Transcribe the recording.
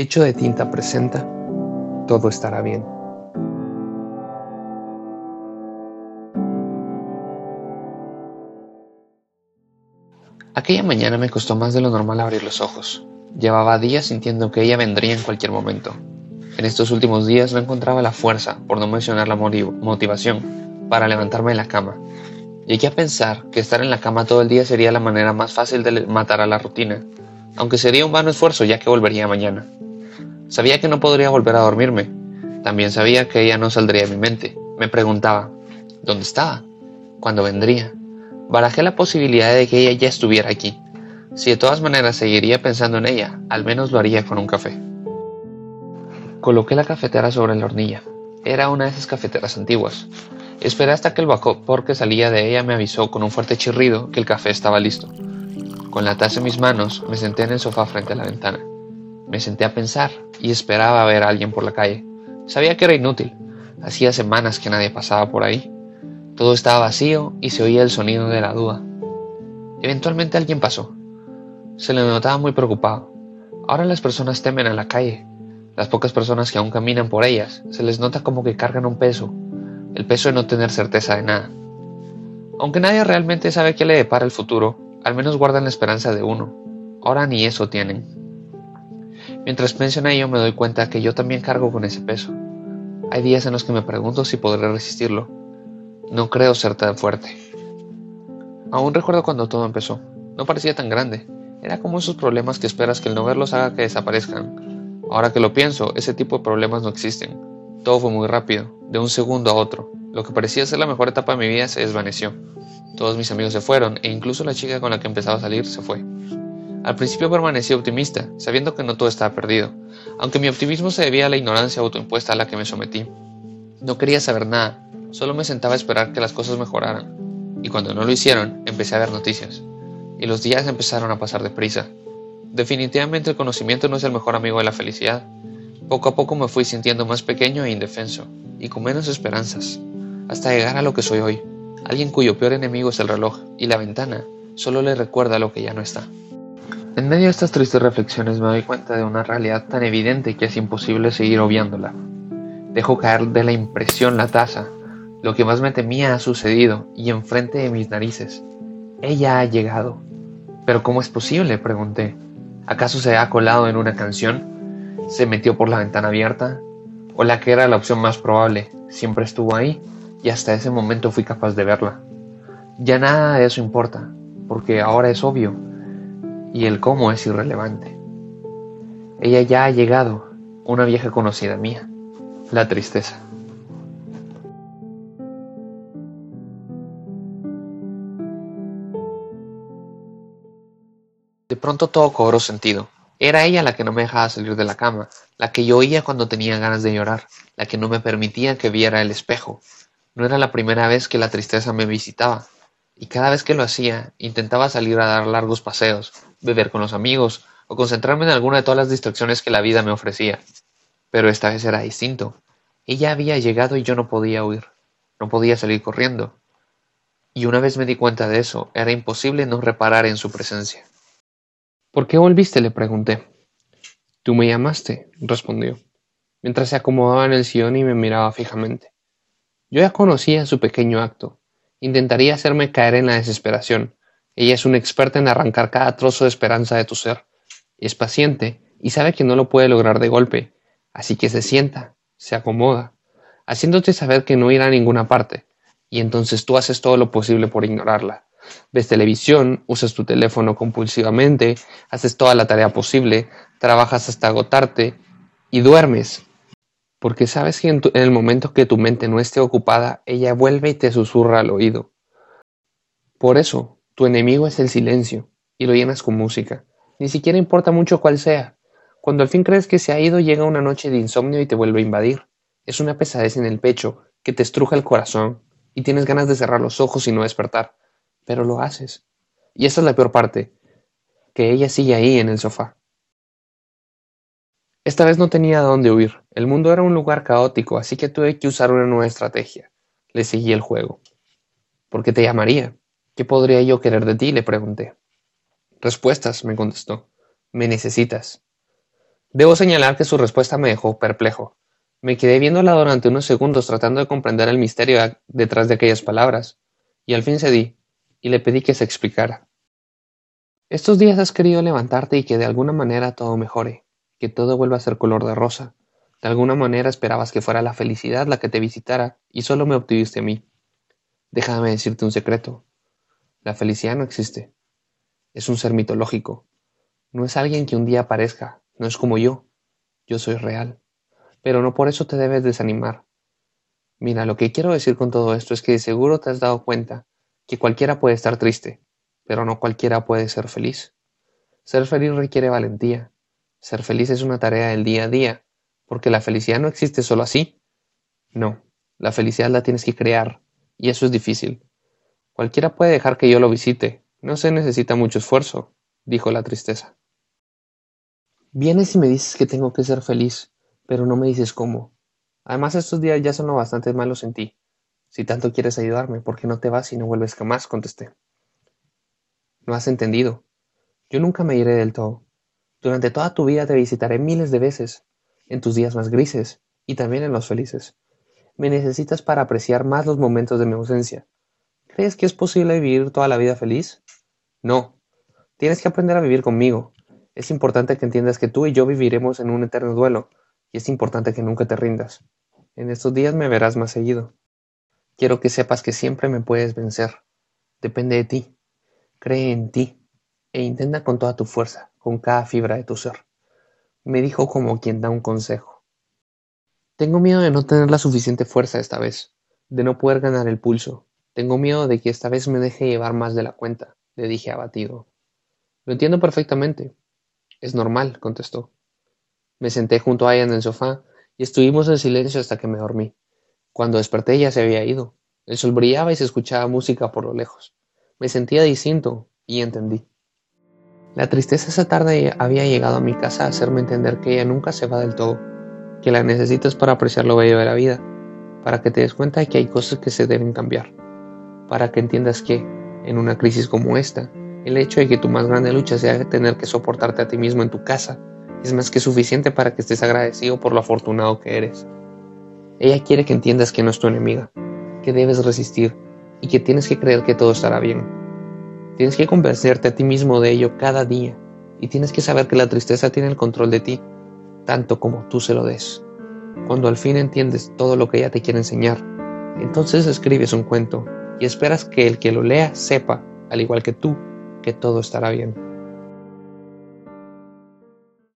Hecho de tinta presenta, todo estará bien. Aquella mañana me costó más de lo normal abrir los ojos. Llevaba días sintiendo que ella vendría en cualquier momento. En estos últimos días no encontraba la fuerza, por no mencionar la motivación, para levantarme de la cama. Llegué a pensar que estar en la cama todo el día sería la manera más fácil de matar a la rutina, aunque sería un vano esfuerzo ya que volvería mañana. Sabía que no podría volver a dormirme. También sabía que ella no saldría de mi mente. Me preguntaba, ¿dónde estaba? ¿Cuándo vendría? Barajé la posibilidad de que ella ya estuviera aquí. Si de todas maneras seguiría pensando en ella, al menos lo haría con un café. Coloqué la cafetera sobre la hornilla. Era una de esas cafeteras antiguas. Esperé hasta que el vapor que salía de ella me avisó con un fuerte chirrido que el café estaba listo. Con la taza en mis manos, me senté en el sofá frente a la ventana. Me senté a pensar y esperaba ver a alguien por la calle. Sabía que era inútil. Hacía semanas que nadie pasaba por ahí. Todo estaba vacío y se oía el sonido de la duda. Eventualmente alguien pasó. Se le notaba muy preocupado. Ahora las personas temen a la calle. Las pocas personas que aún caminan por ellas, se les nota como que cargan un peso. El peso de no tener certeza de nada. Aunque nadie realmente sabe qué le depara el futuro, al menos guardan la esperanza de uno. Ahora ni eso tienen. Mientras pienso en ello me doy cuenta que yo también cargo con ese peso. Hay días en los que me pregunto si podré resistirlo. No creo ser tan fuerte. Aún recuerdo cuando todo empezó. No parecía tan grande. Era como esos problemas que esperas que el no verlos haga que desaparezcan. Ahora que lo pienso, ese tipo de problemas no existen. Todo fue muy rápido, de un segundo a otro. Lo que parecía ser la mejor etapa de mi vida se desvaneció. Todos mis amigos se fueron e incluso la chica con la que empezaba a salir se fue. Al principio permanecí optimista, sabiendo que no todo estaba perdido, aunque mi optimismo se debía a la ignorancia autoimpuesta a la que me sometí. No quería saber nada, solo me sentaba a esperar que las cosas mejoraran, y cuando no lo hicieron, empecé a ver noticias, y los días empezaron a pasar deprisa. Definitivamente el conocimiento no es el mejor amigo de la felicidad. Poco a poco me fui sintiendo más pequeño e indefenso, y con menos esperanzas, hasta llegar a lo que soy hoy, alguien cuyo peor enemigo es el reloj, y la ventana solo le recuerda lo que ya no está. En medio de estas tristes reflexiones me doy cuenta de una realidad tan evidente que es imposible seguir obviándola. Dejo caer de la impresión la taza. Lo que más me temía ha sucedido y enfrente de mis narices. Ella ha llegado. ¿Pero cómo es posible? pregunté. ¿Acaso se ha colado en una canción? ¿Se metió por la ventana abierta? ¿O la que era la opción más probable? Siempre estuvo ahí y hasta ese momento fui capaz de verla. Ya nada de eso importa, porque ahora es obvio y el cómo es irrelevante. Ella ya ha llegado, una vieja conocida mía, la tristeza. De pronto todo cobró sentido. Era ella la que no me dejaba salir de la cama, la que yo oía cuando tenía ganas de llorar, la que no me permitía que viera el espejo. No era la primera vez que la tristeza me visitaba, y cada vez que lo hacía intentaba salir a dar largos paseos, beber con los amigos o concentrarme en alguna de todas las distracciones que la vida me ofrecía. Pero esta vez era distinto. Ella había llegado y yo no podía huir, no podía salir corriendo. Y una vez me di cuenta de eso, era imposible no reparar en su presencia. ¿Por qué volviste? le pregunté. Tú me llamaste, respondió, mientras se acomodaba en el sillón y me miraba fijamente. Yo ya conocía su pequeño acto, Intentaría hacerme caer en la desesperación. Ella es una experta en arrancar cada trozo de esperanza de tu ser. Es paciente y sabe que no lo puede lograr de golpe, así que se sienta, se acomoda, haciéndote saber que no irá a ninguna parte, y entonces tú haces todo lo posible por ignorarla. Ves televisión, usas tu teléfono compulsivamente, haces toda la tarea posible, trabajas hasta agotarte y duermes porque sabes que en, el momento que tu mente no esté ocupada, ella vuelve y te susurra al oído. Por eso, tu enemigo es el silencio, y lo llenas con música. Ni siquiera importa mucho cuál sea. Cuando al fin crees que se ha ido, llega una noche de insomnio y te vuelve a invadir. Es una pesadez en el pecho que te estruja el corazón y tienes ganas de cerrar los ojos y no despertar. Pero lo haces. Y esa es la peor parte, que ella sigue ahí en el sofá. Esta vez no tenía dónde huir. El mundo era un lugar caótico, así que tuve que usar una nueva estrategia. Le seguí el juego. ¿Por qué te llamaría? ¿Qué podría yo querer de ti? le pregunté. Respuestas, me contestó. Me necesitas. Debo señalar que su respuesta me dejó perplejo. Me quedé viéndola durante unos segundos tratando de comprender el misterio detrás de aquellas palabras, y al fin cedí, y le pedí que se explicara. Estos días has querido levantarte y que de alguna manera todo mejore, que todo vuelva a ser color de rosa. De alguna manera esperabas que fuera la felicidad la que te visitara, y solo me obtuviste a mí. Déjame decirte un secreto. La felicidad no existe. Es un ser mitológico. No es alguien que un día aparezca, no es como yo. Yo soy real pero no por eso te debes desanimar. Mira, lo que quiero decir con todo esto es que de seguro te has dado cuenta que cualquiera puede estar triste, pero no cualquiera puede ser feliz. Ser feliz requiere valentía. Ser feliz es una tarea del día a día, porque la felicidad no existe solo así. No, la felicidad la tienes que crear, y eso es difícil. Cualquiera puede dejar que yo lo visite, no se necesita mucho esfuerzo, dijo la tristeza. Vienes y me dices que tengo que ser feliz, pero no me dices cómo. Además estos días ya son bastante malos en ti. Si tanto quieres ayudarme, ¿por qué no te vas y no vuelves jamás? contesté. No has entendido. Yo nunca me iré del todo. Durante toda tu vida te visitaré miles de veces, en tus días más grises y también en los felices. Me necesitas para apreciar más los momentos de mi ausencia. ¿Crees que es posible vivir toda la vida feliz? No. Tienes que aprender a vivir conmigo. Es importante que entiendas que tú y yo viviremos en un eterno duelo, y es importante que nunca te rindas. En estos días me verás más seguido. Quiero que sepas que siempre me puedes vencer. Depende de ti. Cree en ti e intenta con toda tu fuerza, con cada fibra de tu ser. Me dijo como quien da un consejo. Tengo miedo de no tener la suficiente fuerza esta vez, de no poder ganar el pulso. Tengo miedo de que esta vez me deje llevar más de la cuenta, le dije abatido. Lo entiendo perfectamente. Es normal, contestó. Me senté junto a ella en el sofá y estuvimos en silencio hasta que me dormí. Cuando desperté ya se había ido. El sol brillaba y se escuchaba música por lo lejos. Me sentía distinto y entendí. La tristeza esa tarde había llegado a mi casa a hacerme entender que ella nunca se va del todo, que la necesitas para apreciar lo bello de la vida, para que te des cuenta de que hay cosas que se deben cambiar, para que entiendas que, en una crisis como esta, el hecho de que tu más grande lucha sea tener que soportarte a ti mismo en tu casa es más que suficiente para que estés agradecido por lo afortunado que eres. Ella quiere que entiendas que no es tu enemiga, que debes resistir y que tienes que creer que todo estará bien. Tienes que convencerte a ti mismo de ello cada día y tienes que saber que la tristeza tiene el control de ti, tanto como tú se lo des. Cuando al fin entiendes todo lo que ella te quiere enseñar, entonces escribes un cuento y esperas que el que lo lea sepa, al igual que tú, que todo estará bien.